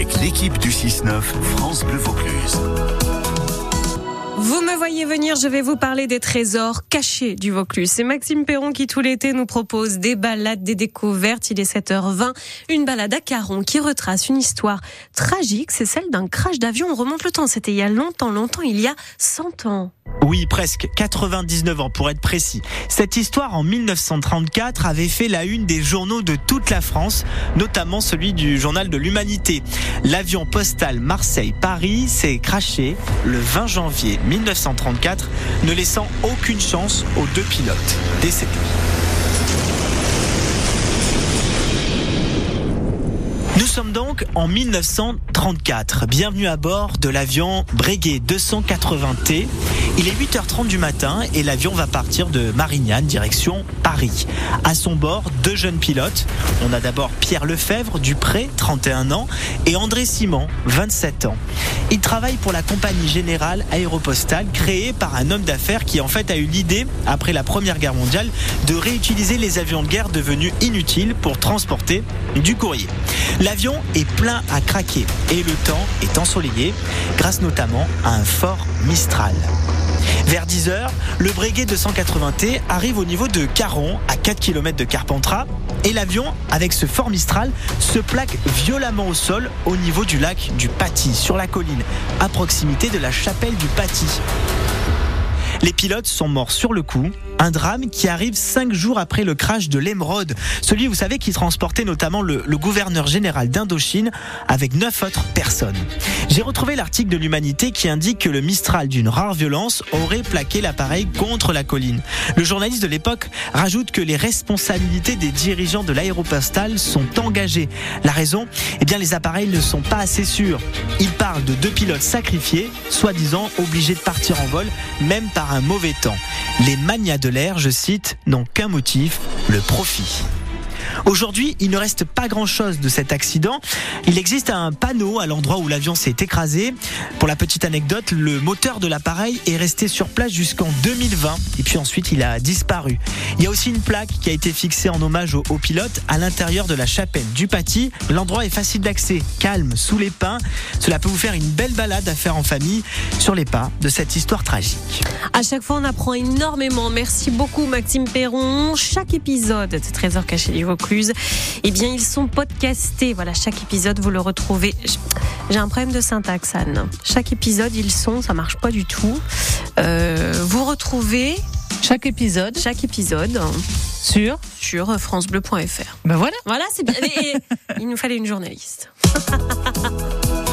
avec l'équipe du 6-9 France Bleu Vaucluse. Vous me voyez venir, je vais vous parler des trésors cachés du Vaucluse. C'est Maxime Perron qui tout l'été nous propose des balades, des découvertes. Il est 7h20, une balade à Caron qui retrace une histoire tragique. C'est celle d'un crash d'avion. On remonte le temps, c'était il y a longtemps, longtemps, il y a 100 ans. Oui, presque 99 ans pour être précis. Cette histoire en 1934 avait fait la une des journaux de toute la France, notamment celui du journal de l'Humanité. L'avion postal Marseille-Paris s'est craché le 20 janvier 1934, ne laissant aucune chance aux deux pilotes décédés. Sommes donc en 1934. Bienvenue à bord de l'avion Breguet 280T. Il est 8h30 du matin et l'avion va partir de Marignane, direction Paris. À son bord, deux jeunes pilotes. On a d'abord Pierre Lefebvre, du Pré, 31 ans, et André Simon, 27 ans. Ils travaillent pour la compagnie générale aéropostale créée par un homme d'affaires qui en fait a eu l'idée, après la Première Guerre mondiale, de réutiliser les avions de guerre devenus inutiles pour transporter du courrier. L'avion est plein à craquer et le temps est ensoleillé grâce notamment à un fort Mistral. Vers 10h, le Breguet 280T arrive au niveau de Caron, à 4 km de Carpentras, et l'avion, avec ce fort Mistral, se plaque violemment au sol au niveau du lac du Paty, sur la colline, à proximité de la chapelle du Paty. Les pilotes sont morts sur le coup. Un drame qui arrive cinq jours après le crash de l'Emeraude. Celui, vous savez, qui transportait notamment le, gouverneur général d'Indochine avec neuf autres personnes. J'ai retrouvé l'article de l'Humanité qui indique que le Mistral d'une rare violence aurait plaqué l'appareil contre la colline. Le journaliste de l'époque rajoute que les responsabilités des dirigeants de l'aéropostale sont engagées. La raison? Eh bien, les appareils ne sont pas assez sûrs. Il parle de deux pilotes sacrifiés, soi-disant obligés de partir en vol, même par un mauvais temps. Les manias de je cite, n'ont qu'un motif, le profit. Aujourd'hui, il ne reste pas grand-chose de cet accident. Il existe un panneau à l'endroit où l'avion s'est écrasé. Pour la petite anecdote, le moteur de l'appareil est resté sur place jusqu'en 2020 et puis ensuite il a disparu. Il y a aussi une plaque qui a été fixée en hommage au, pilote à l'intérieur de la chapelle du Paty. L'endroit est facile d'accès, calme, sous les pins. Cela peut vous faire une belle balade à faire en famille sur les pas de cette histoire tragique. À chaque fois, on apprend énormément. Merci beaucoup, Maxime Perron. Chaque épisode de Trésor caché du Vaucluse, eh bien, ils sont podcastés. Voilà, chaque épisode, vous le retrouvez. J'ai un problème de syntaxe, Anne. Chaque épisode, ils sont, ça marche pas du tout. Euh, vous retrouvez Chaque épisode chaque épisode sur. sur francebleu.fr. Ben voilà. Voilà, c'est bien. Il nous fallait une journaliste.